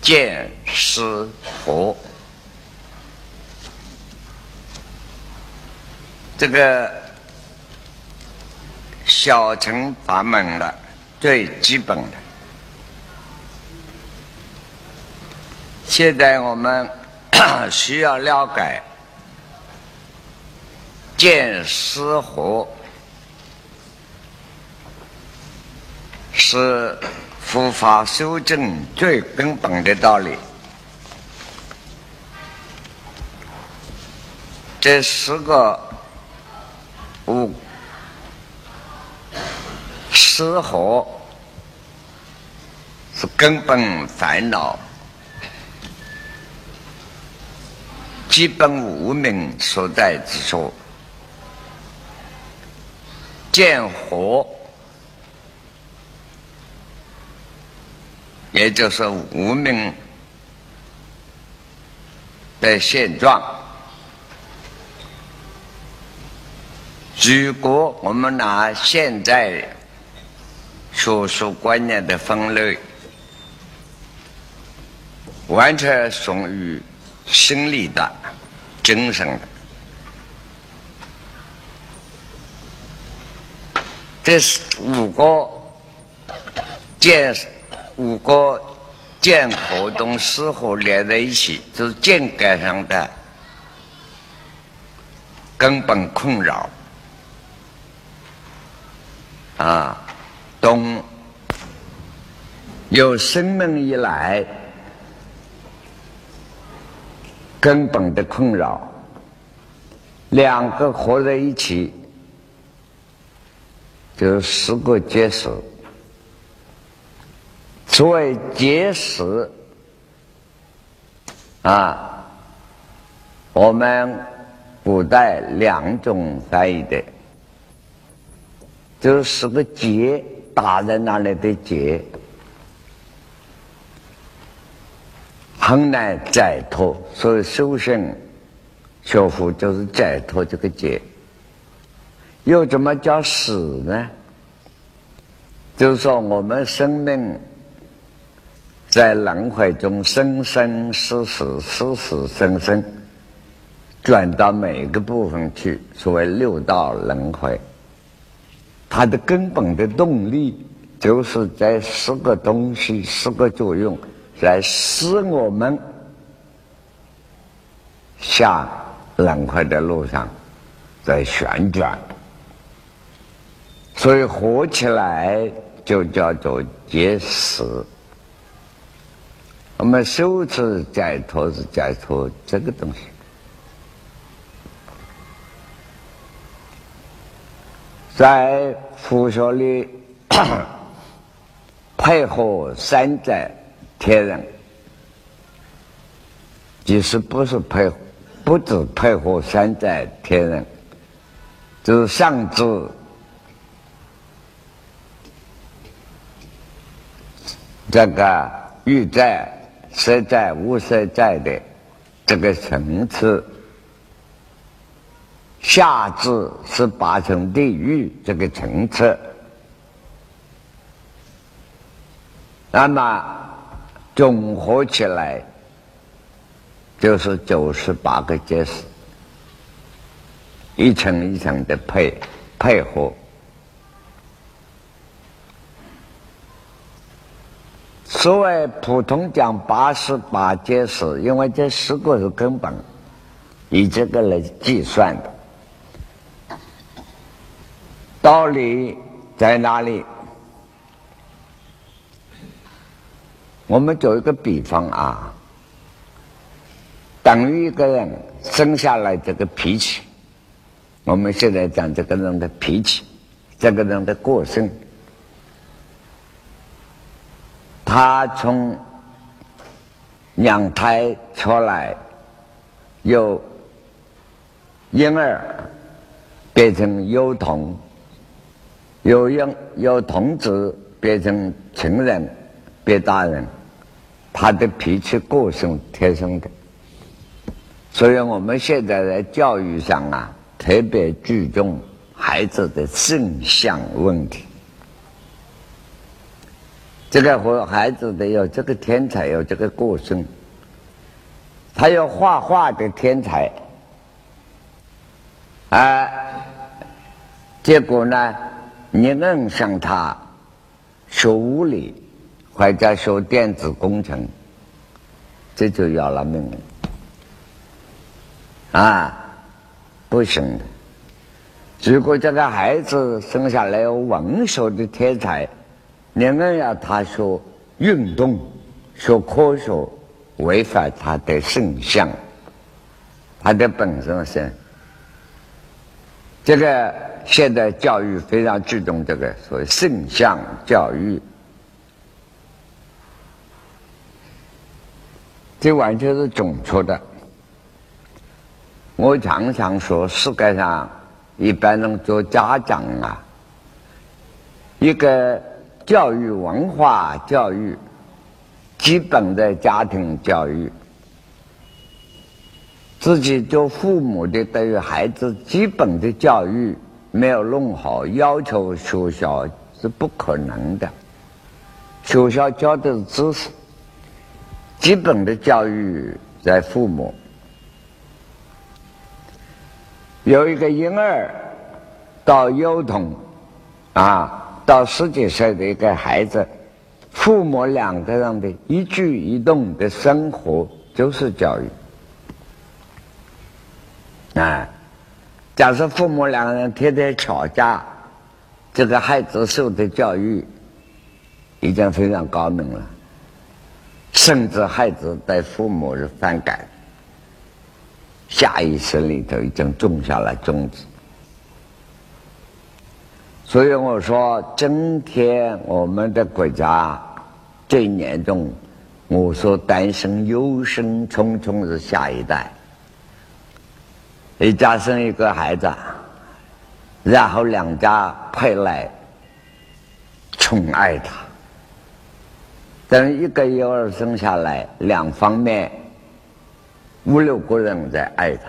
见思佛，这个小乘法门的最基本的。现在我们 需要了解见思佛是。佛法修正最根本的道理，这十个五失和是根本烦恼、基本无明所在之处，见惑。也就是无名的现状。如果我们拿现在学术观念的分类，完全属于心理的、精神的，这是五个建设。五个建活动四合连在一起，就是见感上的根本困扰啊。东有生命以来根本的困扰，两个合在一起，就是十个结识。所谓结识啊，我们古代两种翻译的，就是个结打在那里的结，很难解脱。所以修行学佛就是解脱这个结。又怎么叫死呢？就是说我们生命。在轮回中生生死死死死生生，转到每个部分去，所谓六道轮回。它的根本的动力，就是在四个东西、四个作用，在使我们下轮回的路上在旋转。所以合起来就叫做结识。我们修持解脱是解脱这个东西，在佛学里 配合山寨天人，其实不是配，不止配合山寨天人，就是上至这个玉在。实在无实在的这个层次，下至十八层地狱这个层次，那么综合起来就是九十八个阶识，一层一层的配配合。所谓普通讲八十八阶识，因为这十个是根本，以这个来计算的。道理在哪里？我们做一个比方啊，等于一个人生下来这个脾气，我们现在讲这个人的脾气，这个人的个性。他从娘胎出来，由婴儿变成幼童，由婴由童子变成成人，变大人，他的脾气个性天生的。所以我们现在在教育上啊，特别注重孩子的正向问题。这个和孩子的有这个天才，有这个个性，他有画画的天才，啊，结果呢，你硬上他学物理或者学电子工程，这就要了命了，啊，不行的。如果这个孩子生下来有文学的天才。你们要他学运动、学科学，违反他的圣相，他的本身是这个。现在教育非常注重这个所谓圣相教育，这完全是准确的。我常常说，世界上一般人做家长啊，一个。教育文化教育，基本的家庭教育，自己做父母的对于孩子基本的教育没有弄好，要求学校是不可能的。学校教的是知识，基本的教育在父母。有一个婴儿到幼童啊。到十几岁的一个孩子，父母两个人的一举一动的生活就是教育。啊，假设父母两个人天天吵架，这个孩子受的教育已经非常高明了，甚至孩子对父母是反感，下意识里头已经种下了种子。所以我说，今天我们的国家最严重，我说担心忧心忡忡是下一代。一家生一个孩子，然后两家配来宠爱他。等一个婴儿生下来，两方面五六个人在爱他，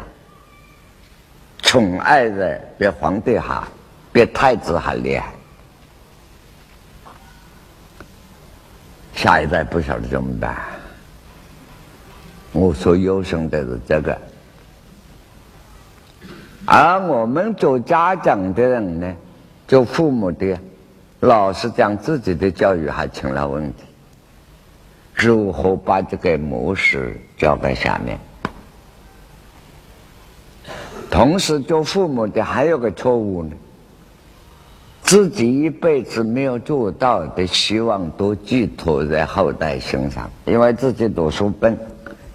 宠爱的比皇帝好。比太子还厉害，下一代不晓得怎么办。我说优生的是这个，而我们做家长的人呢，做父母的，老是将自己的教育还成了问题。如何把这个模式交给下面？同时，做父母的还有个错误呢。自己一辈子没有做到的希望都寄托在后代身上，因为自己读书笨，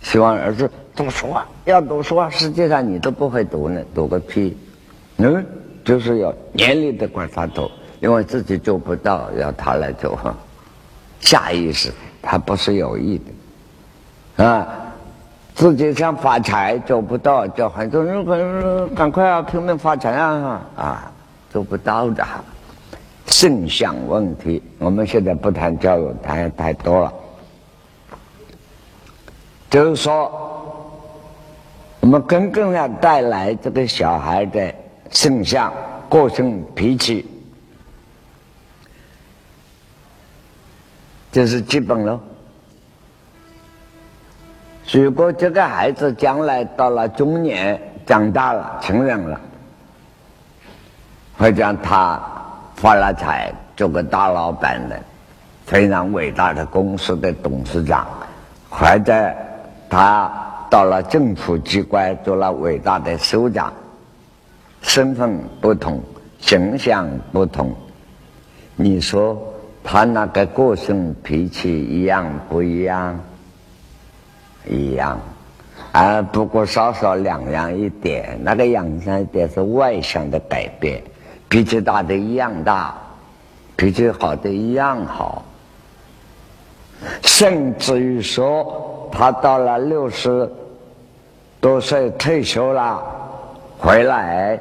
希望儿子读书啊，要读书啊。实际上你都不会读呢，读个屁！嗯，就是要严厉的管他读，因为自己做不到，要他来做，下意识，他不是有意的啊。自己想发财做不到，叫孩子赶赶快啊，拼命发财啊啊，做不到的。性相问题，我们现在不谈教育，谈太多了。就是说，我们根根要带来这个小孩的性相、个性、脾气，这是基本喽。如果这个孩子将来到了中年，长大了，成人了，会将他。发了财，做个大老板的，非常伟大的公司的董事长，或者他到了政府机关做了伟大的首长，身份不同，形象不同，你说他那个个性脾气一样不一样？一样，啊，不过稍稍两样一点，那个两样一点是外向的改变。脾气大的一样大，脾气好的一样好，甚至于说，他到了六十多岁退休了，回来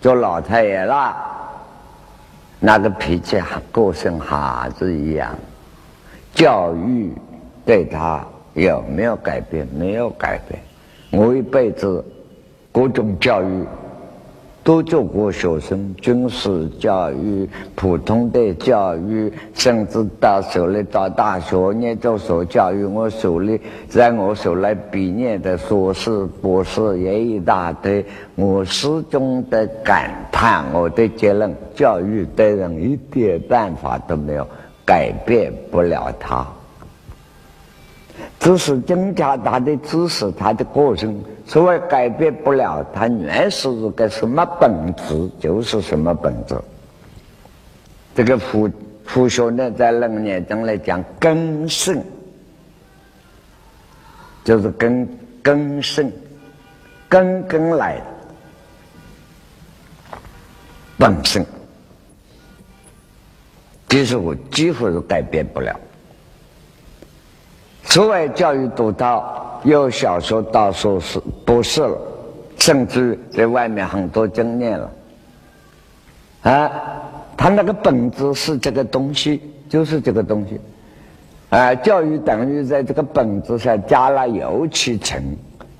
做老太爷了，那个脾气还个性还是一样，教育对他有没有改变？没有改变。我一辈子各种教育。都做过学生，军事教育、普通的教育，甚至到手里到大学研究所教育，我手里在我手里毕业的硕士、博士也一大堆。我始终的感叹，我的结论：教育对人一点办法都没有，改变不了他。只是增加他的知识，他的个性。所谓改变不了，他原是一个什么本质，就是什么本质。这个佛佛学呢，在楞严中来讲，根性就是根根性，根根来的本性，其实我几乎是改变不了。所谓教育独到，又小学到硕士、博士了，甚至在外面很多经验了。啊，他那个本质是这个东西，就是这个东西。啊，教育等于在这个本质上加了油漆层，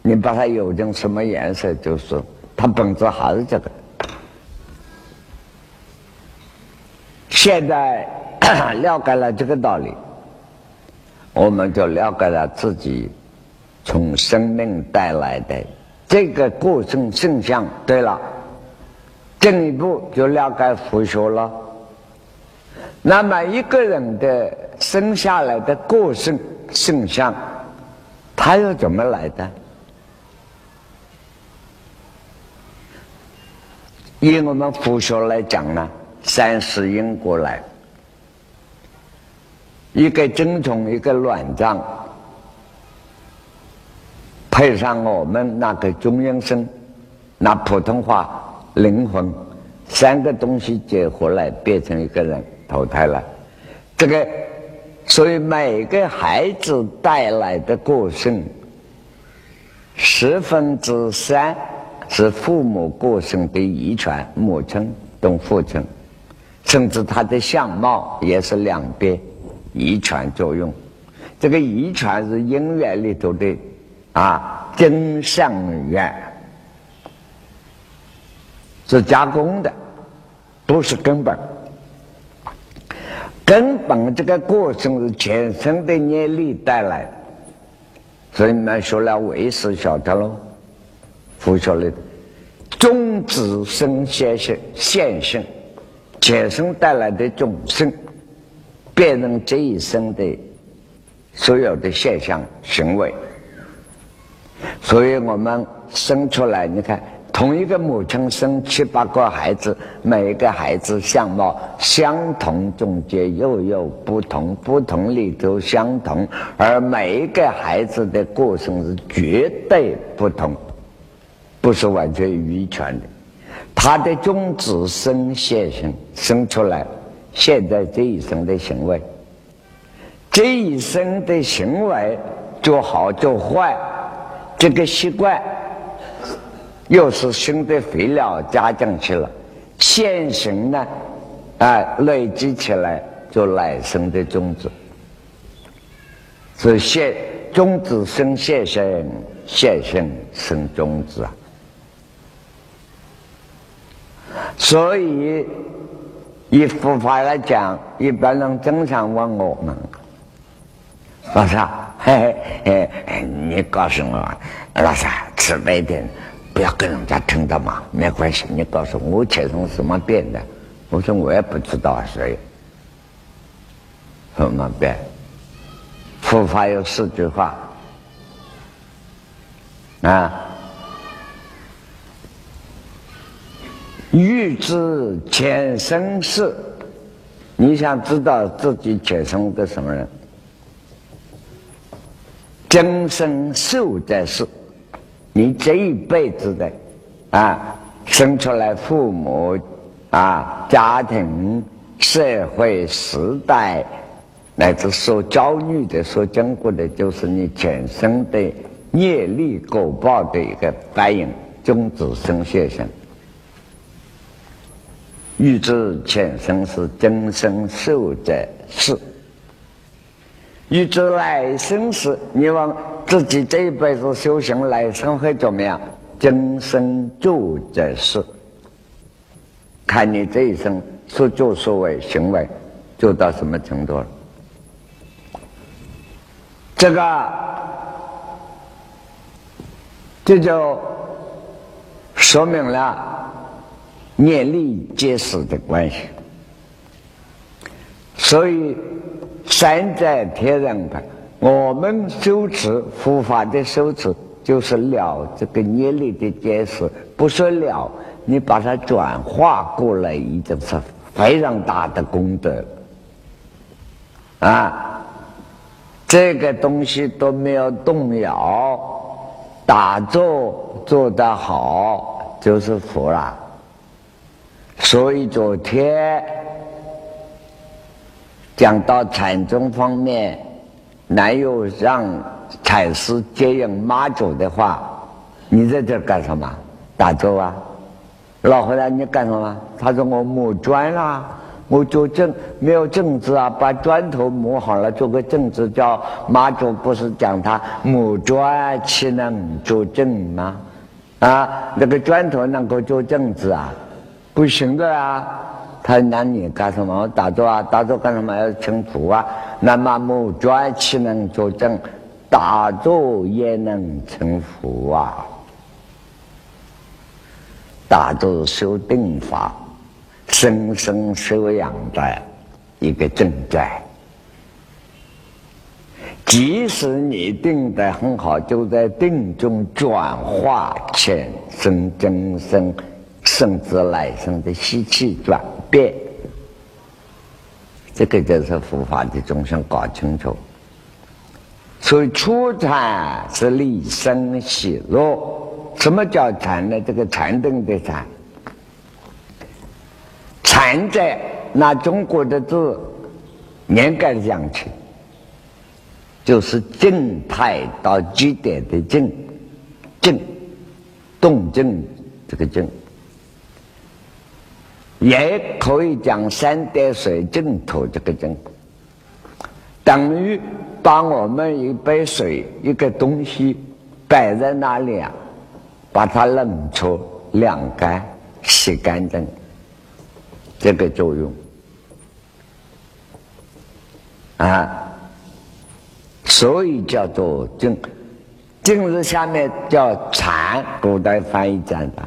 你把它油成什么颜色，就是它本质还是这个。现在 了解了这个道理。我们就了解了自己从生命带来的这个过程现象。对了，进一步就了解佛学了。那么一个人的生下来的个性现象，他又怎么来的？以我们佛学来讲呢，三世因果来。一个精虫，一个卵脏，配上我们那个中阴身，那普通话灵魂，三个东西结合来变成一个人投胎了。这个，所以每个孩子带来的个性，十分之三是父母个性的遗传，母亲跟父亲，甚至他的相貌也是两边。遗传作用，这个遗传是因缘里头的啊，真相缘是加工的，不是根本。根本这个过程是全身的业力带来的，所以你们学了唯识晓得喽，佛学里的种子生现性现性，全身带来的种性。辨认这一生的所有的现象行为，所以我们生出来，你看，同一个母亲生七八个孩子，每一个孩子相貌相同，中间又有不同，不同里头相同，而每一个孩子的过程是绝对不同，不是完全遗传的，他的种子生现性生出来。现在这一生的行为，这一生的行为做好做坏，这个习惯又是新的肥料加进去了，现行呢，啊，累积起来做来生的种子，是现种子生现生，现生生种子啊，所以。以佛法来讲，一般人经常问我们：“老师，嘿嘿，你告诉我，老师慈悲点，不要跟人家听到嘛，没关系。你告诉我，我切成什么变的？我说我也不知道，所以怎么变？佛法有四句话啊。”欲知前生事，你想知道自己前生个什么人？今生受在世，你这一辈子的啊，生出来父母啊，家庭、社会、时代，乃至所遭遇的、所经过的，就是你前生的业力果报的一个反应，种子生现象。欲知前生是今生受者是，欲知来生是，你问自己这一辈子修行来生会怎么样？今生做者是，看你这一生所作所为行为做到什么程度了。这个，这就说明了念力结识的关系。所以，山在天人旁，我们修持佛法的修持，就是了这个念力的解释，不是了，你把它转化过来，已经是非常大的功德啊。这个东西都没有动摇，打坐做得好就是佛了。所以昨天讲到禅宗方面，哪有让禅师接应妈祖的话，你在这干什么？打坐啊？老和尚，你干什么？他说我磨砖啦。我做正没有正字啊，把砖头磨好了做个正字，叫马祖不是讲他磨砖岂能做正吗？啊，那个砖头能够做正字啊？不行的啊！他那你干什么？打坐啊，打坐干什么？要成佛啊？那么木砖岂能作证？打坐也能成佛啊！打坐修定法。生生修养的一个正在，即使你定的很好，就在定中转化前生今生，甚至来生的习气转变，这个就是佛法的众生搞清楚。所以初禅是立生喜乐。什么叫禅呢？这个禅定的禅。禅在拿中国的字严格讲起，就是静态到极点的静，静，动静这个静，也可以讲三点水净土这个静，等于把我们一杯水一个东西摆在那里啊，把它冷出、晾干、洗干净。这个作用啊，所以叫做静。静字下面叫禅，古代翻译讲的，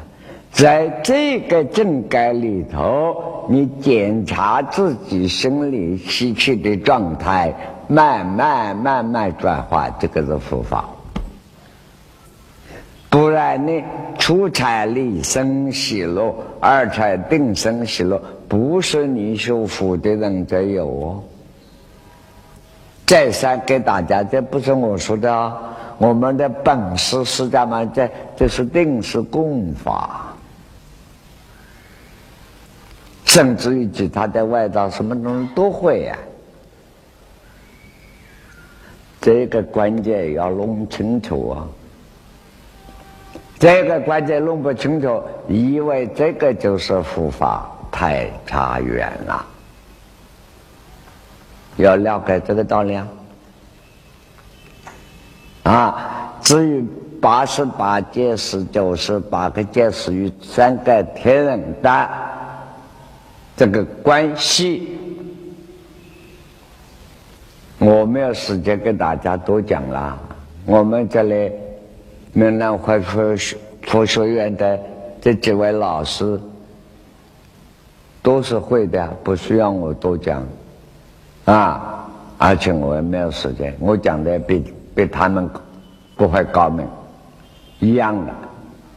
在这个正感里头，你检查自己心理习气的状态，慢慢慢慢转化，这个是佛法。不然呢，初禅立生喜乐，二禅定生喜乐。不是你修福的人才有哦。再三给大家，这不是我说的啊，我们的本师释迦牟尼，这这是定是功法，甚至于其他的外道什么东西都会呀。这个关键要弄清楚啊！这个关键弄不清楚，以为这个就是佛法。太差远了，要了解这个道理啊！啊，至于八十八戒十九十八个戒十与三个天人的这个关系，我没有时间跟大家多讲了。我们这里闽南会佛学佛学院的这几位老师。都是会的，不需要我多讲，啊，而且我也没有时间，我讲的比比他们不会高明，一样的，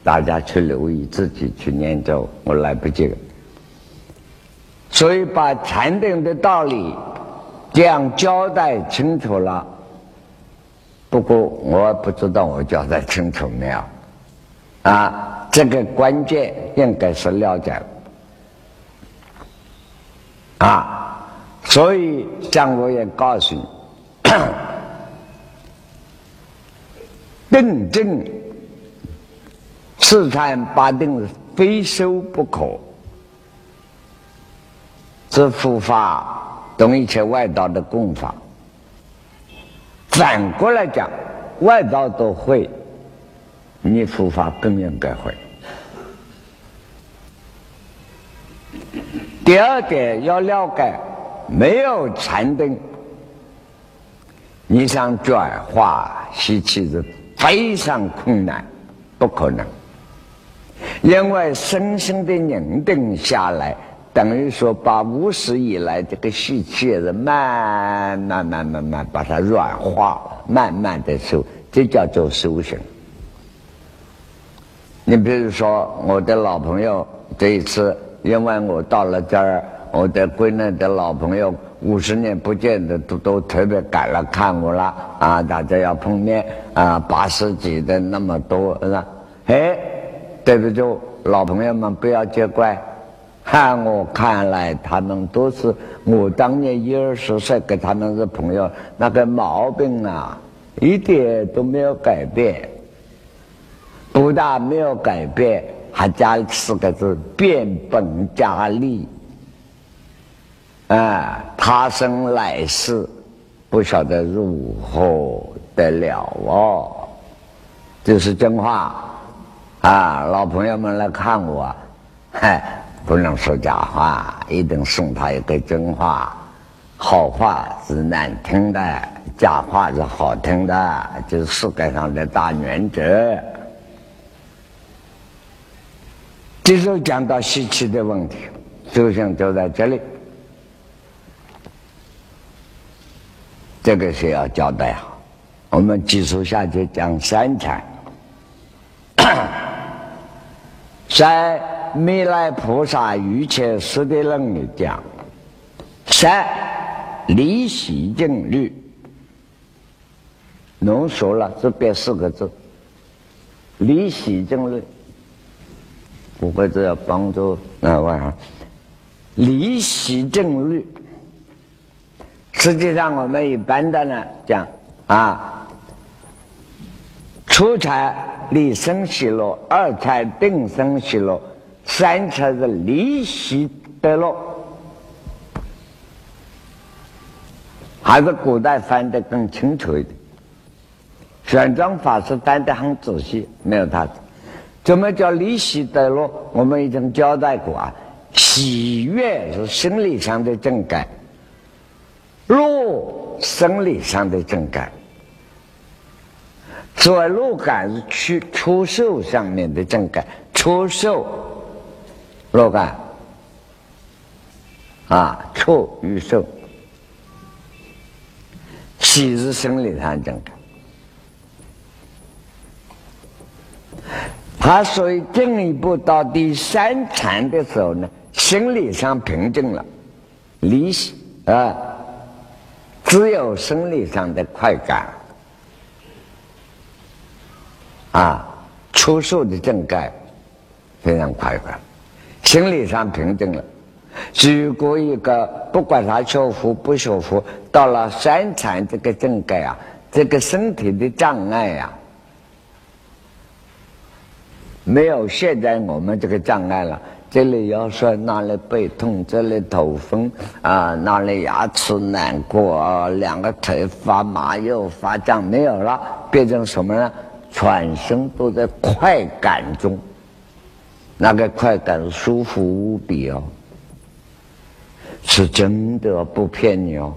大家去留意，自己去研究，我来不及了。所以把禅定的道理这样交代清楚了，不过我不知道我交代清楚没有，啊，这个关键应该是了解。啊，所以张我也告诉你，定正四禅八定非修不可，是佛法懂一切外道的功法。反过来讲，外道都会，你佛法更应该会。第二点要了解，没有禅定，你想转化习气是非常困难，不可能。因为深深的凝定下来，等于说把无始以来这个习气是慢慢慢慢慢把它软化，慢慢的修，这叫做修行。你比如说，我的老朋友这一次，因为我到了这儿，我的国内的老朋友五十年不见的都都特别赶来看我了啊！大家要碰面啊，八十几的那么多是吧？哎，对不住，老朋友们不要见怪，看我看来，他们都是我当年一二十岁跟他们是朋友，那个毛病啊，一点都没有改变。不但没有改变，还加四个字“变本加厉”。啊，他生来世不晓得如何得了哦，这是真话啊！老朋友们来看我，嗨，不能说假话，一定送他一个真话。好话是难听的，假话是好听的，就是世界上的大原则。接着讲到习气的问题，修行就在这里，这个是要交代好。我们继续下去讲三禅，在弥勒菩萨于切师的论里讲，三离习静虑，浓缩了这边四个字，离习静虑。不会这要帮助那玩意儿，离习正律。实际上，我们一般的呢讲啊，初禅离生喜乐，二禅定生喜乐，三禅是离习得乐。还是古代翻的更清楚一点。玄奘法师翻的很仔细，没有他。怎么叫离喜得乐？我们已经交代过啊，喜悦是心理上的正感，乐生理上的正感。所谓乐感是出出售上面的正感，出售若干。啊，触与受，喜是生理上正感。他所以进一步到第三禅的时候呢，心理上平静了，离啊，只有生理上的快感。啊，出受的正感非常快感，心理上平静了。如果一个不管他修福不修福，到了三禅这个正感啊，这个身体的障碍呀。没有现在我们这个障碍了，这里腰酸，那里背痛，这里头风啊，那里牙齿难过啊，两个腿发麻又发胀，没有了，变成什么呢？全身都在快感中，那个快感舒服无比哦，是真的不骗你哦，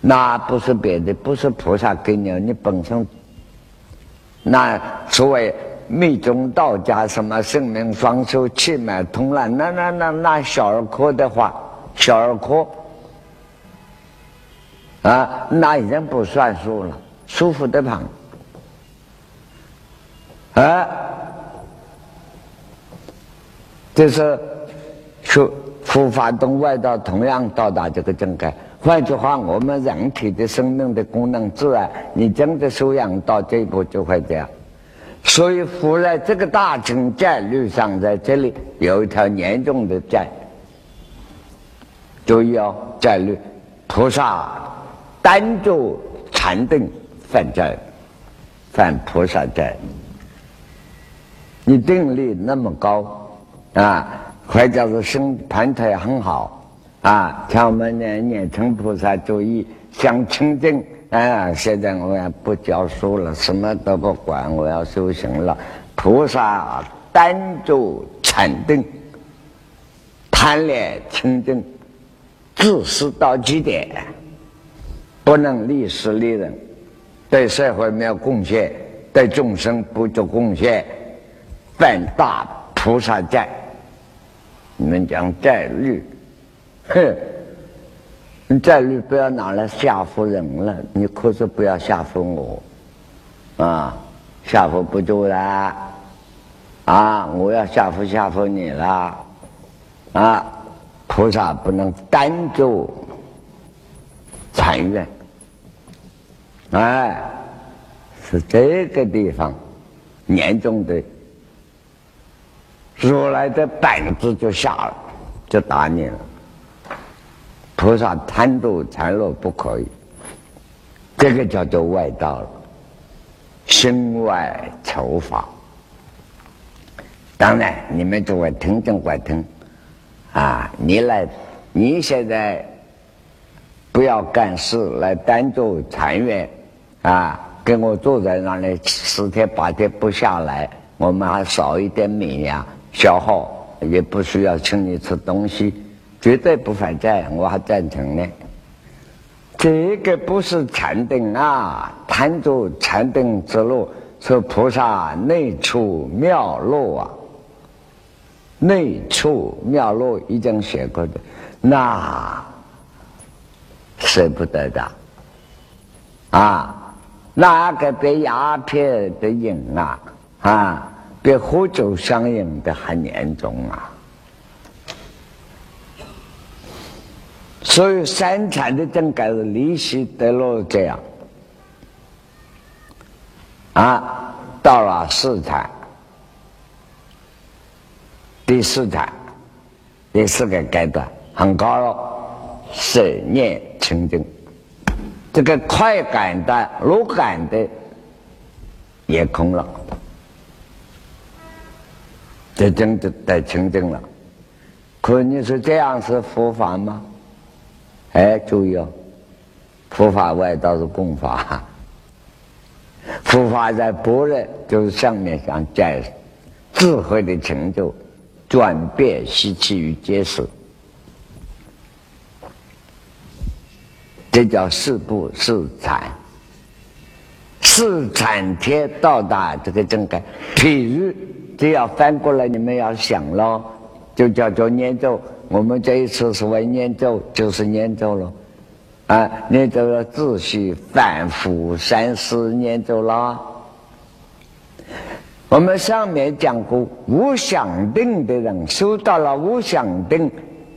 那不是别的，不是菩萨给你，你本身那所谓。密宗道家什么圣明双修气脉通了，那那那那小儿科的话，小儿科啊，那已经不算数了，舒服的很。啊，就是说佛法动外道同样到达这个境界。换句话，我们人体的生命的功能自然，你真的修养到这一步，就会这样。所以，佛在这个大乘戒律上，在这里有一条严重的戒，注意哦，戒律，菩萨单做禅定犯戒，犯菩萨戒。你定力那么高啊，或者是生盘腿很好啊，像我们念念成菩萨注意想清净。啊，现在我也不教书了，什么都不管，我要修行了。菩萨单做禅定，贪恋清净，自私到极点，不能利事利人，对社会没有贡献，对众生不做贡献，犯大菩萨债。你们讲债率，哼，你债率不要拿来吓唬人了，你可是不要吓唬我，啊，吓唬不住啦，啊，我要吓唬吓唬你啦，啊，菩萨不能单做禅院，哎，是这个地方严重的。如来的板子就下了，就打你了。菩萨贪度残落不可以，这个叫做外道了，心外求法。当然，你们诸位听众怪听，啊，你来，你现在不要干事，来单做禅院，啊，跟我坐在那里十天八天不下来，我们还少一点米呀。消耗也不需要请你吃东西，绝对不反债，我还赞成呢。这个不是禅定啊，贪着禅定之路，是菩萨内处妙路啊。内处妙路已经写过的，那舍不得的啊，那个被鸦片的瘾啊啊！比喝酒上瘾的还严重啊！所以三禅的整个是利息得了这样啊，到了四禅，第四禅，第四个阶段很高了，色念清净，这个快感的、路感的也空了。这真的得清净了，可你说这样是佛法吗？哎，注意哦，佛法外道是共法，佛法在般若就是上面讲在智慧的成就，转变习气与结识，这叫四不四禅，四禅天到达这个境界，譬如。这要翻过来，你们要想喽，就叫做念咒。我们这一次是为念咒，就是念咒了，啊，念咒要仔细反复三思念咒啦。我们上面讲过，无想定的人修到了无想定，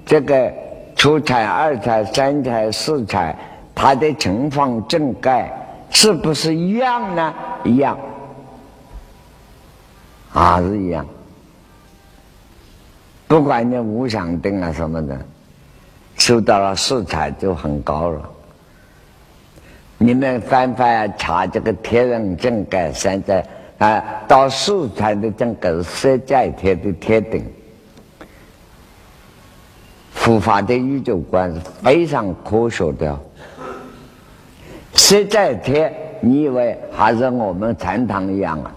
这个初禅、二禅、三禅、四禅，他的情况正盖是不是一样呢？一样。还是一样，不管你无想定啊什么的，受到了四禅就很高了。你们翻翻查这个天人正盖三在啊，到四禅的正盖是色在天的天顶，佛法的宇宙观是非常科学的。色在天，你以为还是我们禅堂一样啊？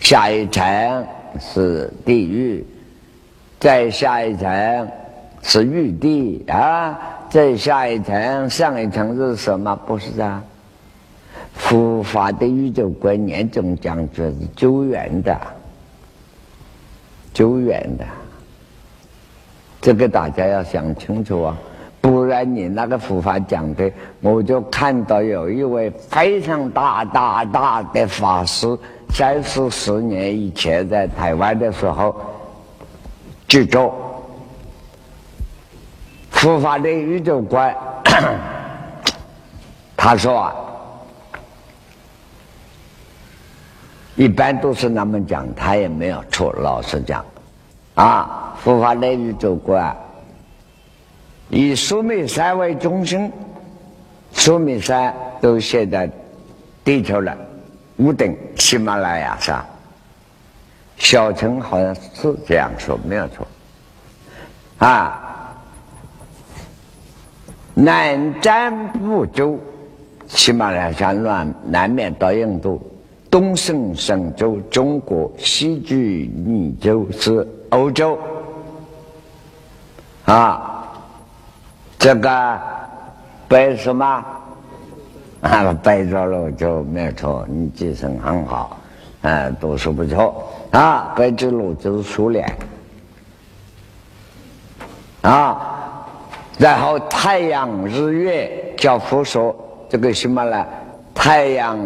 下一层是地狱，再下一层是玉帝啊，再下一层上一层是什么？不是啊，佛法的宇宙观念中讲究是久远的，久远的，这个大家要想清楚啊，不然你那个佛法讲的，我就看到有一位非常大大大的法师。三四十年以前，在台湾的时候，就做佛法的宇宙观。他说啊，一般都是那么讲，他也没有错。老实讲，啊，佛法的宇宙观以苏美山为中心，苏美山都现在地球了。五等喜马拉雅山，小陈好像是这样说，没有错。啊，南瞻部洲，喜马拉雅山南南面到印度，东胜神州中国，西距尼州是欧洲。啊，这个背什么？啊，白着了就没错，你精神很好，啊，读书不错啊。白之路就是苏联啊，然后太阳日月叫复说，这个什么呢？太阳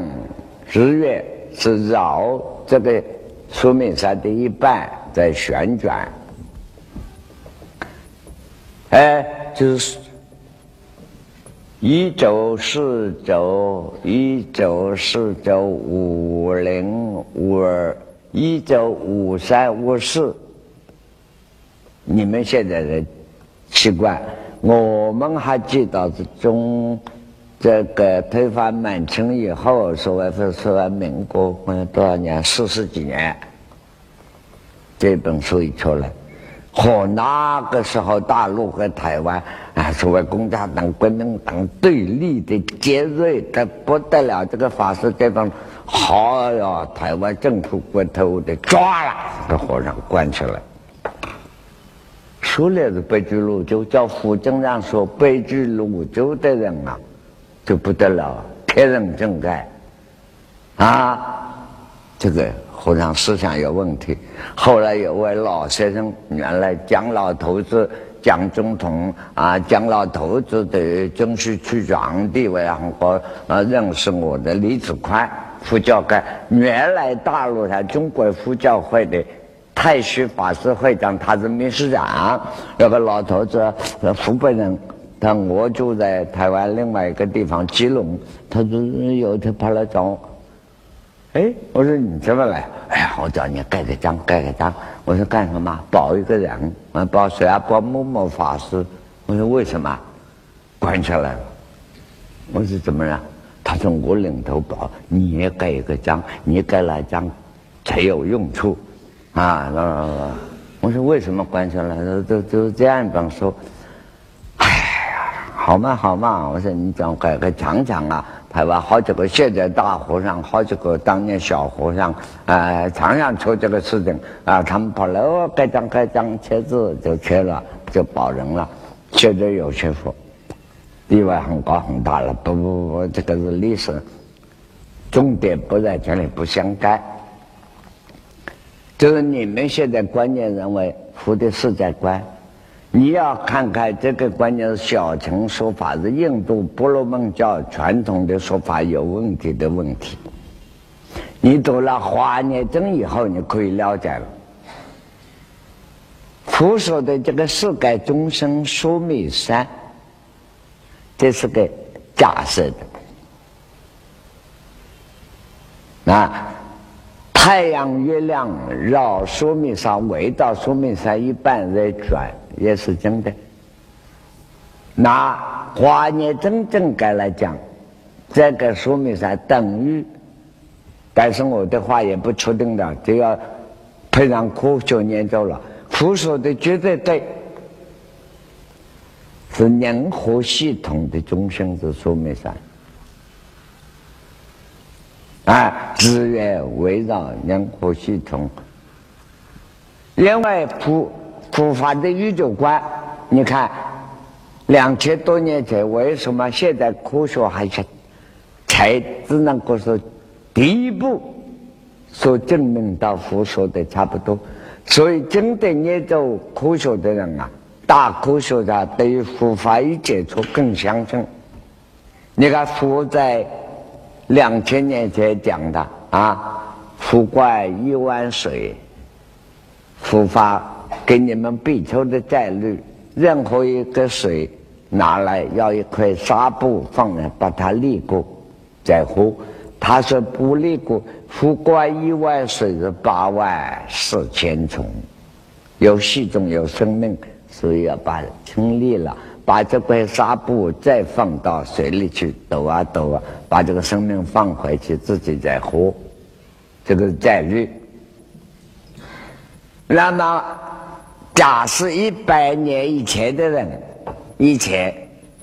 日月是绕这个苏明山的一半在旋转。哎，就是一九四九，一九四九五零五二，一九五三五四。你们现在的习惯，我们还记得是中这个推翻满清以后，所谓是说完民国多少年，四十几年，这本书一出来。和那个时候大陆和台湾啊，所谓共产党、国民党对立的尖锐的不得了，这个法师这方，好呀，台湾政府过头的抓了，把和尚关起来。说来是北俱泸州，叫胡正让说北俱泸州的人啊，就不得了，铁人政改啊，这个。和尚思想有问题。后来有位老先生，原来蒋老头子、蒋总统啊，蒋老头子的军事区长地位很高啊，认识我的李子宽副教官，原来大陆上中国佛教会的太虚法师会长，他是秘书长。那个老头子，湖北人，他我住在台湾另外一个地方基隆，他就有一天跑来找我。哎，我说你怎么来？哎呀，我叫你盖个章，盖个章。我说干什么？保一个人，我保谁啊？保某某法师。我说为什么？关起来了。我说怎么了？他说我领头保，你也盖一个章，你盖了章才有用处。啊，我说为什么关起来？都都这样本书。哎呀，好嘛好嘛，我说你讲盖个讲讲啊。台湾好几个现在大和尚，好几个当年小和尚，啊，常常出这个事情啊。他们跑来哦，盖章盖章签字就签了，就保人了。现在有些佛，地位很高很大了。不不不，这个是历史，重点不在这里，不相干。就是你们现在观念认为佛的世界观。你要看看这个观念是小乘说法，是印度婆罗门教传统的说法有问题的问题。你读了华严经以后，你可以了解了。佛说的这个世界众生说灭三，这是个假设的。那太阳、月亮绕说明山围到说明山一半在转。也是真的。拿华严真正该来讲，这个说明上等于，但是我的话也不确定的，就要配上科学研究了。佛说的绝对对，是任何系统的中心是说明上，啊，资源围绕任何系统，因为普。佛法的宇宙观，你看，两千多年前为什么现在科学还是才只能够说第一步所证明到佛说的差不多？所以真的研究科学的人啊，大科学家对于佛法一接触更相信。你看佛在两千年前讲的啊，佛观一碗水，佛法。给你们比丘的戒律，任何一个水拿来要一块纱布放着，把它立过再喝。他说不立过，不管一万水是八万四千重，有细种有生命，所以要把清理了，把这块纱布再放到水里去抖啊抖啊，把这个生命放回去，自己再喝。这个戒律，那么。假是一百年以前的人，以前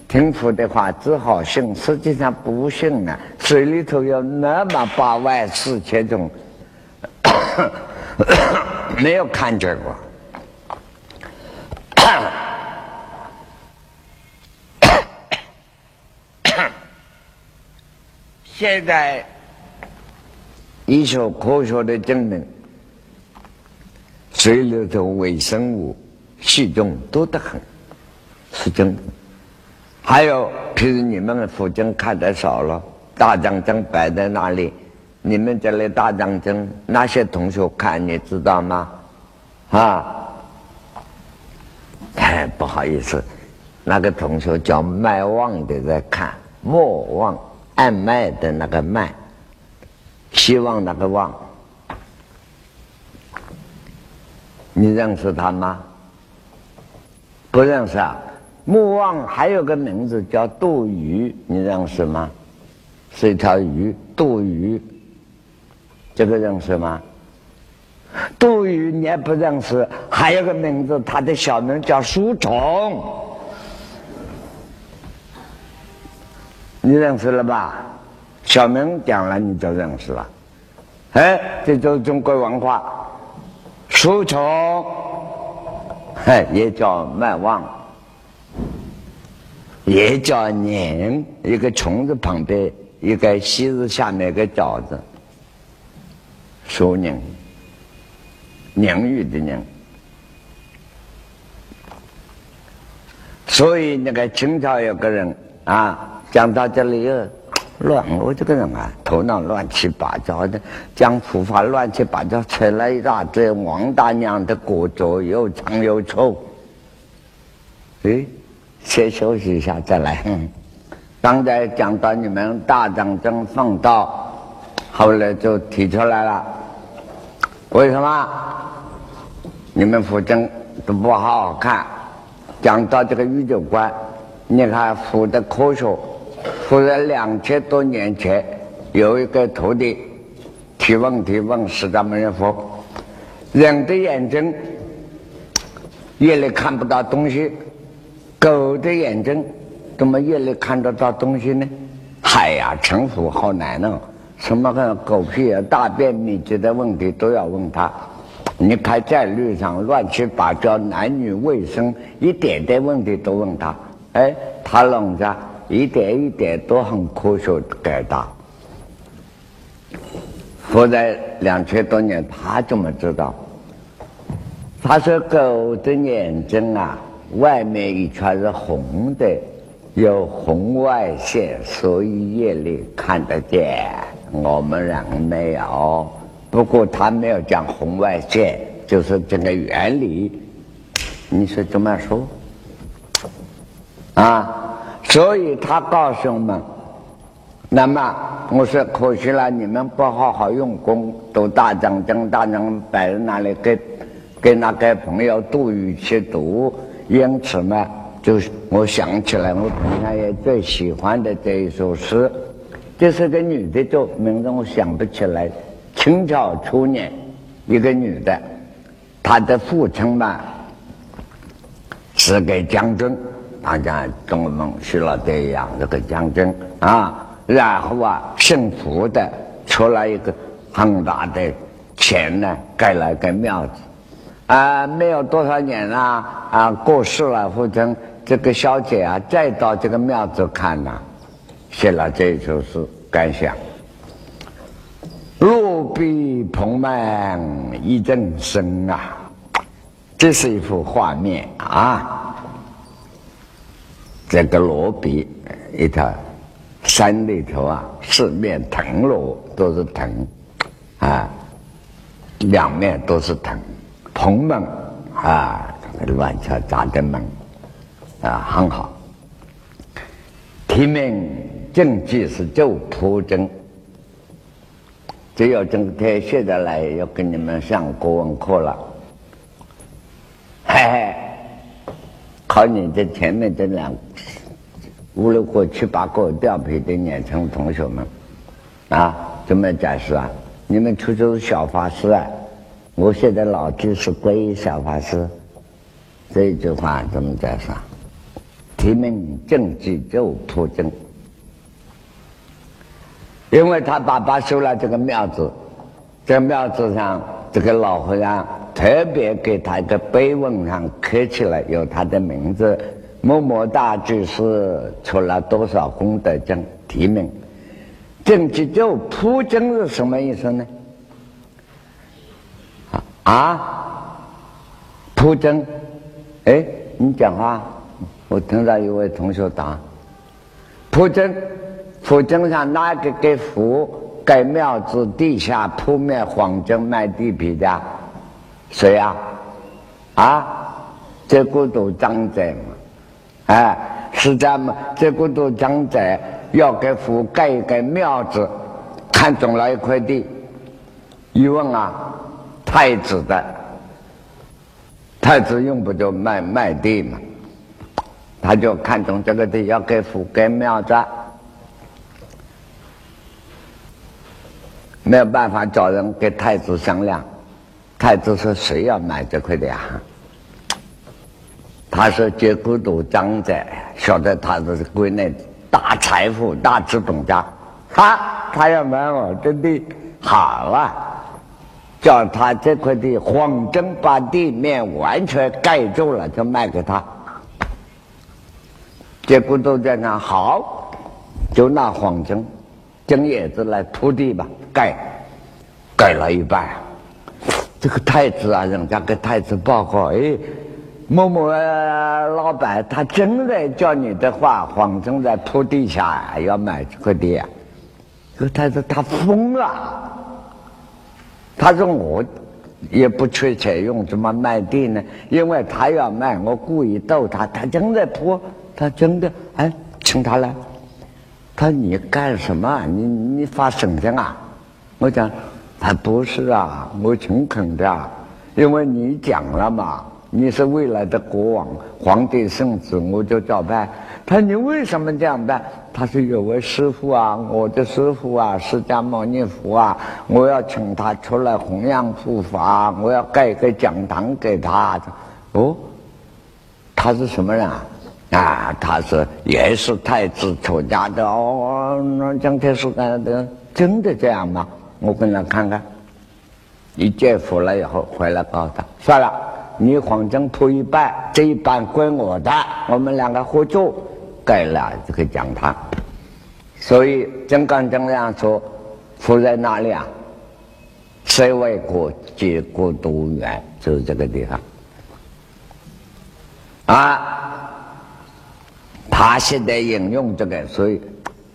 听佛的话，只好信。实际上不信呢，水里头有那么八万四千种，没有看见过。现在医学科学的证明。水里头微生物、细菌多得很，是真的。还有，譬如你们附近看的少了，大象针摆在那里，你们这里大象针，那些同学看你知道吗？啊，哎，不好意思，那个同学叫卖旺的在看，莫旺按麦的那个麦，希望那个旺，你认识他吗？不认识啊。莫忘还有个名字叫杜鱼，你认识吗？是一条鱼，杜鱼。这个认识吗？杜鱼你也不认识，还有个名字，它的小名叫书虫，你认识了吧？小名讲了你就认识了。哎，这就是中国文化，书虫，哎，也叫麦旺。也叫宁，一个虫子旁边一个西字下面一个饺子，说宁，宁玉的宁。所以那个清朝有个人啊，讲到这里又乱，我这个人啊，头脑乱七八糟的，讲佛法乱七八糟，扯了一大堆王大娘的果子，又长又臭，哎。先休息一下，再来。刚才讲到你们大长征放道，后来就提出来了。为什么？你们佛经都不好好看。讲到这个宇宙观，你看佛的科学，佛在两千多年前有一个徒弟提问题问释迦牟尼佛：人的眼睛夜里看不到东西。狗的眼睛怎么夜里看得到东西呢？嗨呀，成佛好难哦！什么个狗屁啊、大便秘籍的问题都要问他。你看在路上乱七八糟男女卫生一点点问题都问他，哎，他弄着一点一点都很科学解答。活在两千多年，他怎么知道？他说狗的眼睛啊。外面一圈是红的，有红外线，所以夜里看得见。我们人没有，不过他没有讲红外线，就是这个原理。你说怎么说？啊，所以他告诉我们，那么我说可惜了，你们不好好用功，都大张张大张摆在那里给给那个朋友杜宇去读。因此呢，就是我想起来，我平常也最喜欢的这一首诗，这是个女的，就名字我想不起来。清朝初年，一个女的，她的父亲嘛是个将军，大家跟我们徐老德一样，这个将军啊。然后啊，姓福的出了一个很大的钱呢，盖了个庙子。啊，没有多少年了，啊，过世了。父亲这个小姐啊，再到这个庙子看呐，写了这首诗感想：落笔蓬门一阵声啊，这是一幅画面啊。这个落笔一条山里头啊，四面藤萝都是藤啊，两面都是藤。蓬门啊，乱七八的门啊，很好。题名正记是周朴真，只有今天现在来要跟你们上国文课了。嘿嘿，考你这前面这两五六个、七八个调皮的年轻同学们啊，怎么解释啊？你们初中小法师啊？我现在老就是归小法师，这一句话怎么解释？提名正记就朴正，因为他爸爸修了这个庙子，这庙子上这个老和尚特别给他一个碑文上刻起来有他的名字，某某大居士出了多少功德经，题名。正气就普正是什么意思呢？啊，普正，哎，你讲话，我听到一位同学答，普正，普正上哪个给佛盖庙子地下铺面黄金卖地皮的？谁呀？啊，这个都张在嘛？哎，是这样嘛这个都张在要给佛盖一个庙子，看中了一块地，一问啊。太子的太子用不着卖卖地嘛，他就看中这个地要给府盖庙子，没有办法找人跟太子商量。太子说：“谁要买这块地啊？”他说：“接孤独张在，晓得他是国内大财富、大资本家，他他要买我这地，好啊。”叫他这块地黄征把地面完全盖住了，就卖给他。结果都在那好，就拿黄金将叶子来铺地吧，盖盖了一半。这个太子啊，人家给太子报告，哎，某某老板他真的叫你的话，谎称在铺地下要买这块地啊。这个太子他疯了。他说：“我也不缺钱用，怎么卖地呢？因为他要卖，我故意逗他。他真的铺，他真的哎，请他来。他说：‘你干什么？你你发神经啊？’我讲：‘他不是啊，我诚恳的，因为你讲了嘛，你是未来的国王、皇帝圣子，我就照办。’他说：‘你为什么这样办？’他说有位师傅啊，我的师傅啊，释迦牟尼佛啊，我要请他出来弘扬佛法，我要盖个讲堂给他。哦，他是什么人啊？啊，他是也是太子出家的哦。那蒋介石干的真的这样吗？我跟他看看。一见佛了以后，回来告诉他，算了，你黄正铺一半，这一半归我的，我们两个合作。盖了这个讲堂，所以金刚经上说：“佛在哪里啊？谁为国，结国都远，就是这个地方。”啊，他现在引用这个，所以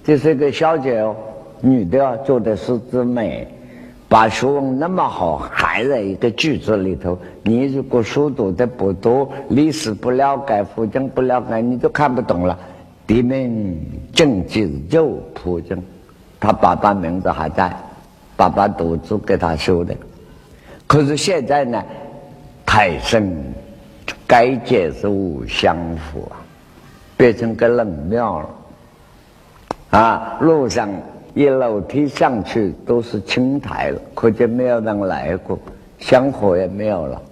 这是一个小姐哦，女的做的是之美，把学问那么好含在一个句子里头。你如果书读的不多，历史不了解，佛经不了解，你就看不懂了。地名正字就普正，他爸爸名字还在，爸爸独自给他修的。可是现在呢，太升改建是无相符啊，变成个冷庙了。啊，路上一楼梯上去都是青苔了，可见没有人来过，香火也没有了。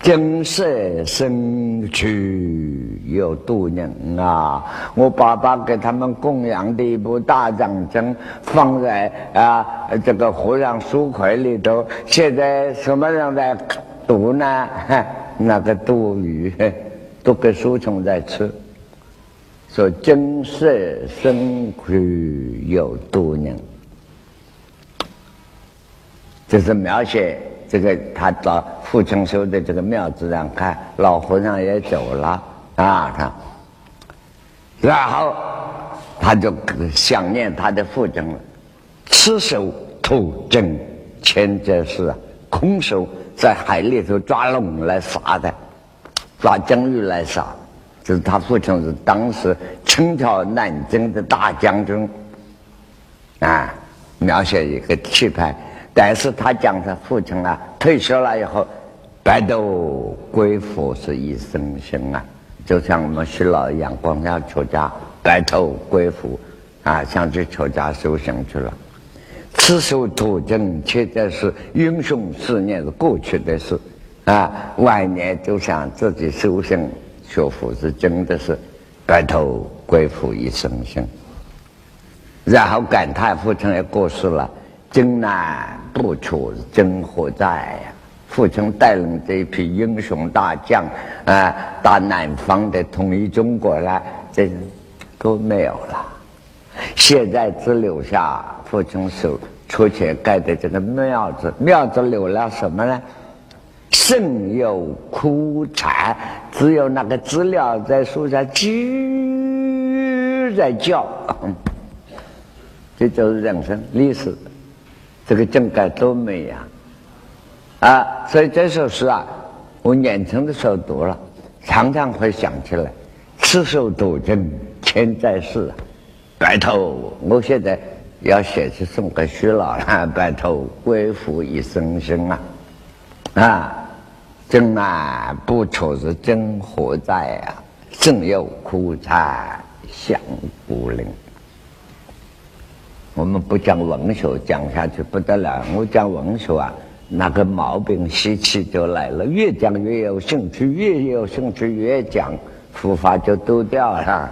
金色生去有度人啊！我爸爸给他们供养的一部大藏经放在啊这个和尚书柜里头，现在什么人在读呢？那个杜鱼都 给书虫在吃。说金色生去有度人，这是描写。这个他到父亲修的这个庙子上看，老和尚也走了啊，他，然后他就想念他的父亲了。赤手吐针，前者是空手在海里头抓龙来杀的，抓鲸鱼来杀。就是他父亲是当时清朝南京的大将军啊，描写一个气派。但是他讲他父亲啊，退休了以后，白头归佛是一生心啊，就像我们徐老一样，光要出家，白头归佛，啊，想去出家修行去了。此手途径，现在是英雄事业是过去的事，啊，晚年就想自己修行学佛，是真的是白头归佛一生心。然后感叹父亲也过世了。真难不出，真何在呀？父亲带领这一批英雄大将，啊，打南方的统一中国了，这都没有了。现在只留下父亲手出钱盖的这个庙子，庙子留了什么呢？剩有枯柴，只有那个知了在树上吱在叫，这就是人生历史，这个整个都没有啊！所以这首诗啊，我年轻的时候读了，常常会想起来，此手多真千在世，白头！我现在要写去送给徐老了，白头归府一声声啊，啊！真啊不出是真何在啊？正有苦菜香古灵。我们不讲文学，讲下去不得了。我讲文学啊，那个毛病习气就来了，越讲越有兴趣，越有兴趣越讲，佛法就丢掉了。